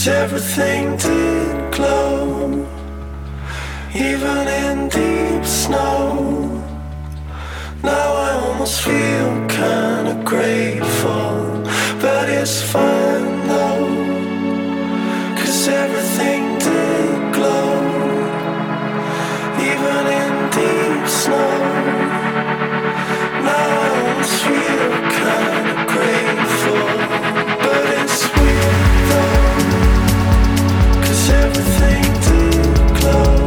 Cause everything did glow, even in deep snow. Now I almost feel kinda grateful, but it's fine though. Cause everything did glow, even in deep snow. Now I almost feel kinda everything too close.